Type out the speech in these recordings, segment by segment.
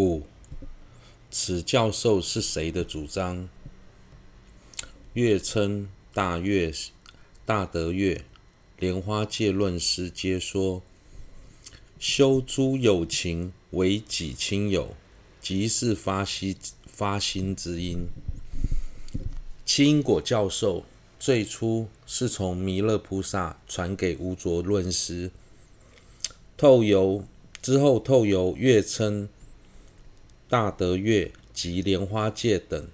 五，此教授是谁的主张？月称大月、大德月、莲花戒论师皆说，修诸有情为己亲友，即是发心发心之因。七因果教授最初是从弥勒菩萨传给无着论师，透由之后透由月称大德月及莲花戒等。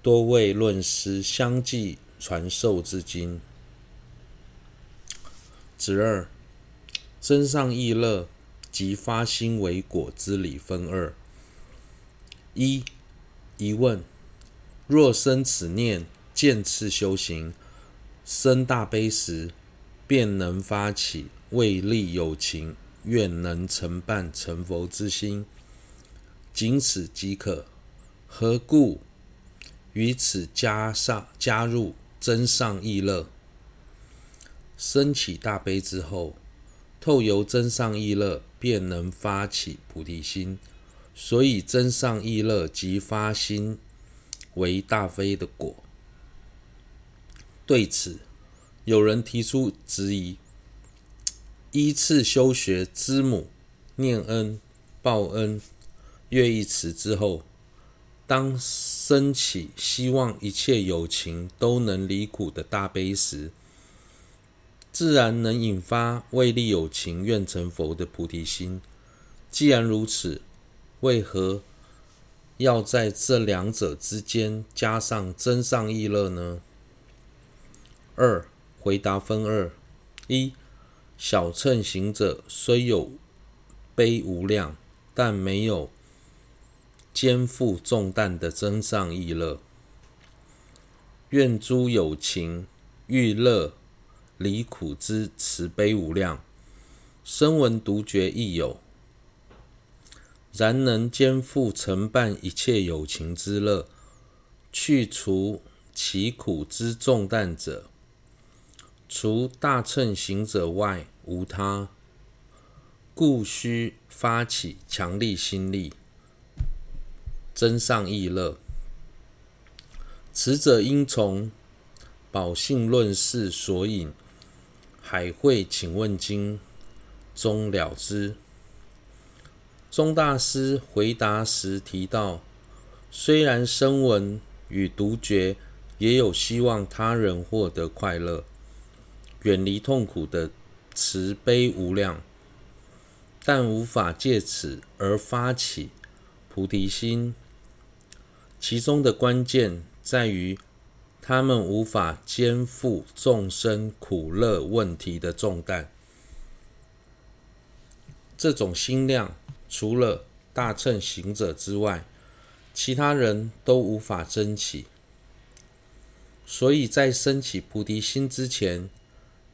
多位论师相继传授至今。子二，增上意乐及发心为果之理分二。一、疑问：若生此念，渐次修行，生大悲时，便能发起为利有情，愿能成办成佛之心，仅此即可，何故？于此加上加入增上意乐，生起大悲之后，透由增上意乐，便能发起菩提心。所以增上意乐即发心为大悲的果。对此，有人提出质疑：依次修学知母、念恩、报恩、乐一词之后。当升起希望一切有情都能离苦的大悲时，自然能引发为利有情愿成佛的菩提心。既然如此，为何要在这两者之间加上增上意乐呢？二、回答分二：一、小乘行者虽有悲无量，但没有。肩负重担的增上意乐，愿诸有情欲乐离苦之慈悲无量，声闻独觉亦有，然能肩负承办一切有情之乐，去除其苦之重担者，除大乘行者外无他，故须发起强力心力。增上意乐，此者应从《宝性论释》所引《海会请问经》中了之。宗大师回答时提到，虽然声闻与独觉也有希望他人获得快乐、远离痛苦的慈悲无量，但无法借此而发起菩提心。其中的关键在于，他们无法肩负众生苦乐问题的重担。这种心量，除了大乘行者之外，其他人都无法争起。所以在升起菩提心之前，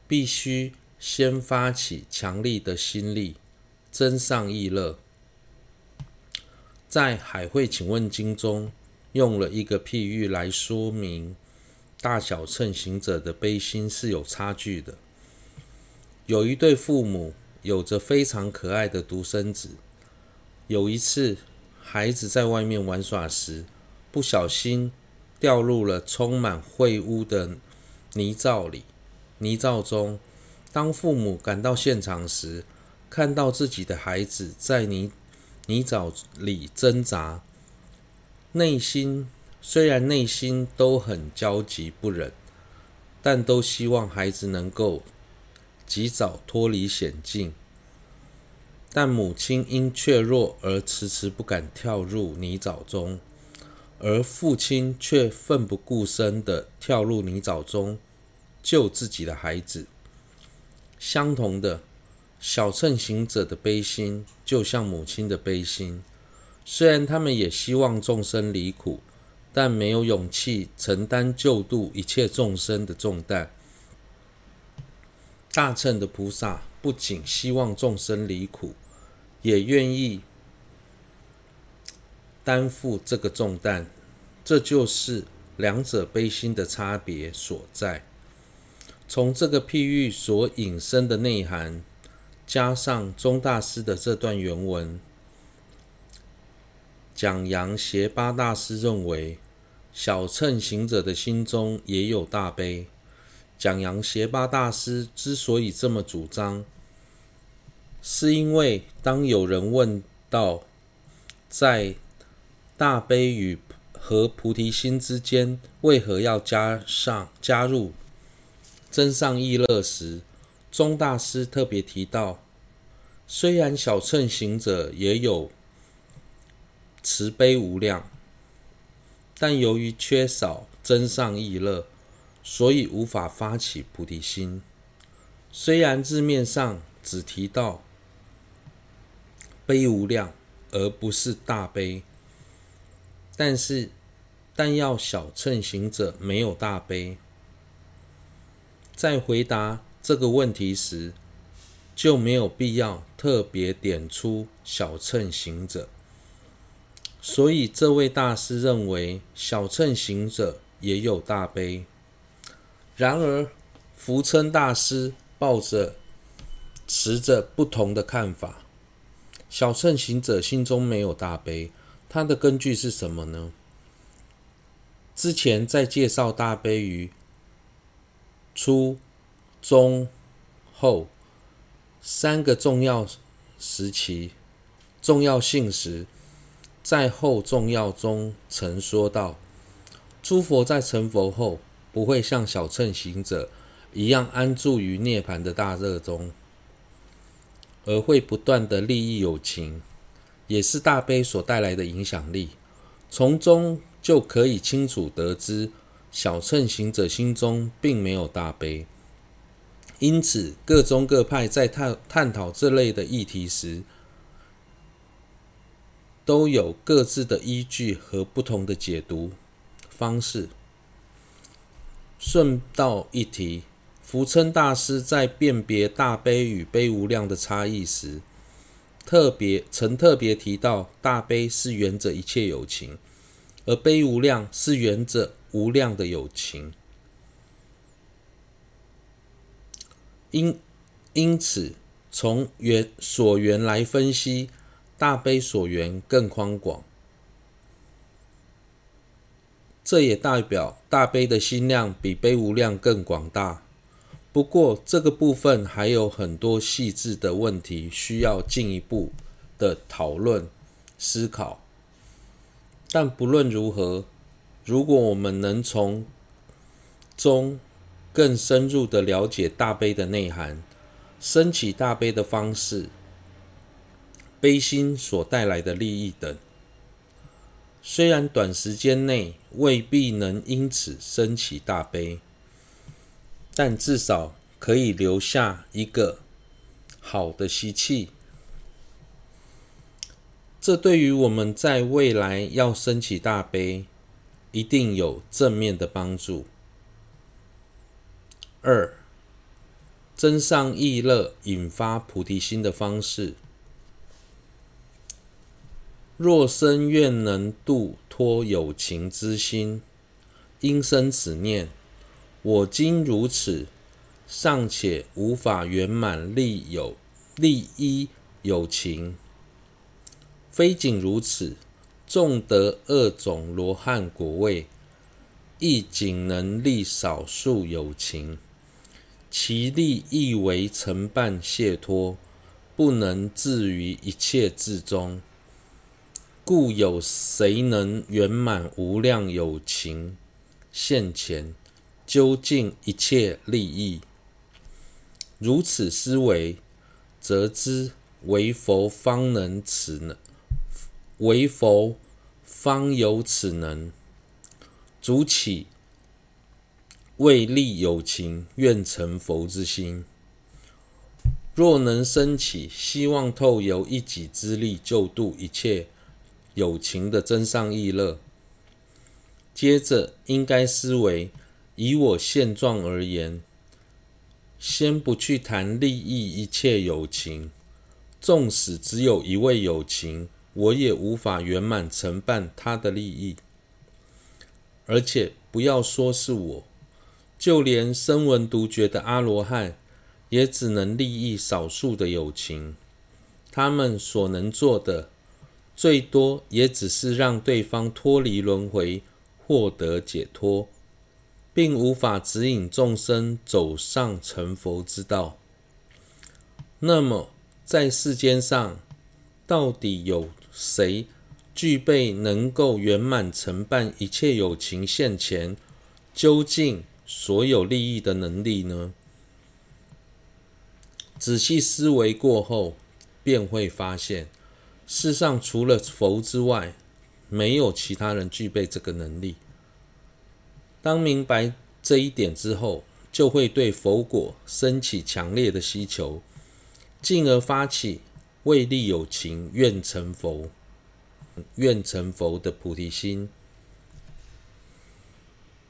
必须先发起强力的心力，增上意乐。在《海会请问经》中。用了一个譬喻来说明大小乘行者的悲心是有差距的。有一对父母有着非常可爱的独生子。有一次，孩子在外面玩耍时，不小心掉入了充满秽污的泥沼里。泥沼中，当父母赶到现场时，看到自己的孩子在泥泥沼里挣扎。内心虽然内心都很焦急不忍，但都希望孩子能够及早脱离险境。但母亲因怯弱而迟迟不敢跳入泥沼中，而父亲却奋不顾身地跳入泥沼中救自己的孩子。相同的，小乘行者的悲心就像母亲的悲心。虽然他们也希望众生离苦，但没有勇气承担救度一切众生的重担。大乘的菩萨不仅希望众生离苦，也愿意担负这个重担。这就是两者悲心的差别所在。从这个譬喻所引申的内涵，加上钟大师的这段原文。讲扬协八大师认为，小乘行者的心中也有大悲。讲扬协八大师之所以这么主张，是因为当有人问到，在大悲与和菩提心之间，为何要加上加入增上意乐时，宗大师特别提到，虽然小乘行者也有慈悲无量，但由于缺少增上意乐，所以无法发起菩提心。虽然字面上只提到悲无量，而不是大悲，但是但要小乘行者没有大悲，在回答这个问题时，就没有必要特别点出小乘行者。所以，这位大师认为小乘行者也有大悲。然而，福称大师抱着持着不同的看法。小乘行者心中没有大悲，他的根据是什么呢？之前在介绍大悲于初、中、后三个重要时期、重要性时。在后重要中曾说到，诸佛在成佛后，不会像小乘行者一样安住于涅槃的大热中，而会不断的利益有情，也是大悲所带来的影响力。从中就可以清楚得知，小乘行者心中并没有大悲。因此，各宗各派在探探讨这类的议题时，都有各自的依据和不同的解读方式。顺道一提，福称大师在辨别大悲与悲无量的差异时，特别曾特别提到，大悲是缘着一切有情，而悲无量是缘着无量的有情。因因此，从缘所缘来分析。大悲所缘更宽广，这也代表大悲的心量比悲无量更广大。不过，这个部分还有很多细致的问题需要进一步的讨论思考。但不论如何，如果我们能从中更深入的了解大悲的内涵，升起大悲的方式。悲心所带来的利益等，虽然短时间内未必能因此升起大悲，但至少可以留下一个好的习气。这对于我们在未来要升起大悲，一定有正面的帮助。二，增上意乐引发菩提心的方式。若生愿能度脱有情之心，应生此念：我今如此，尚且无法圆满利有利益有情。非仅如此，纵得二种罗汉果位，亦仅能利少数有情，其利亦为成办解脱，不能至于一切智中。故有谁能圆满无量有情现前，究竟一切利益？如此思维，则知为佛方能此能，为佛方有此能，主起为利有情愿成佛之心。若能生起希望透由一己之力救度一切。友情的增上意乐，接着应该思维：以我现状而言，先不去谈利益一切友情，纵使只有一位友情，我也无法圆满承办他的利益。而且不要说是我，就连声闻独觉的阿罗汉，也只能利益少数的友情，他们所能做的。最多也只是让对方脱离轮回，获得解脱，并无法指引众生走上成佛之道。那么，在世间上，到底有谁具备能够圆满承办一切有情现前究竟所有利益的能力呢？仔细思维过后，便会发现。世上除了佛之外，没有其他人具备这个能力。当明白这一点之后，就会对佛果升起强烈的需求，进而发起为利有情愿成佛、愿成佛的菩提心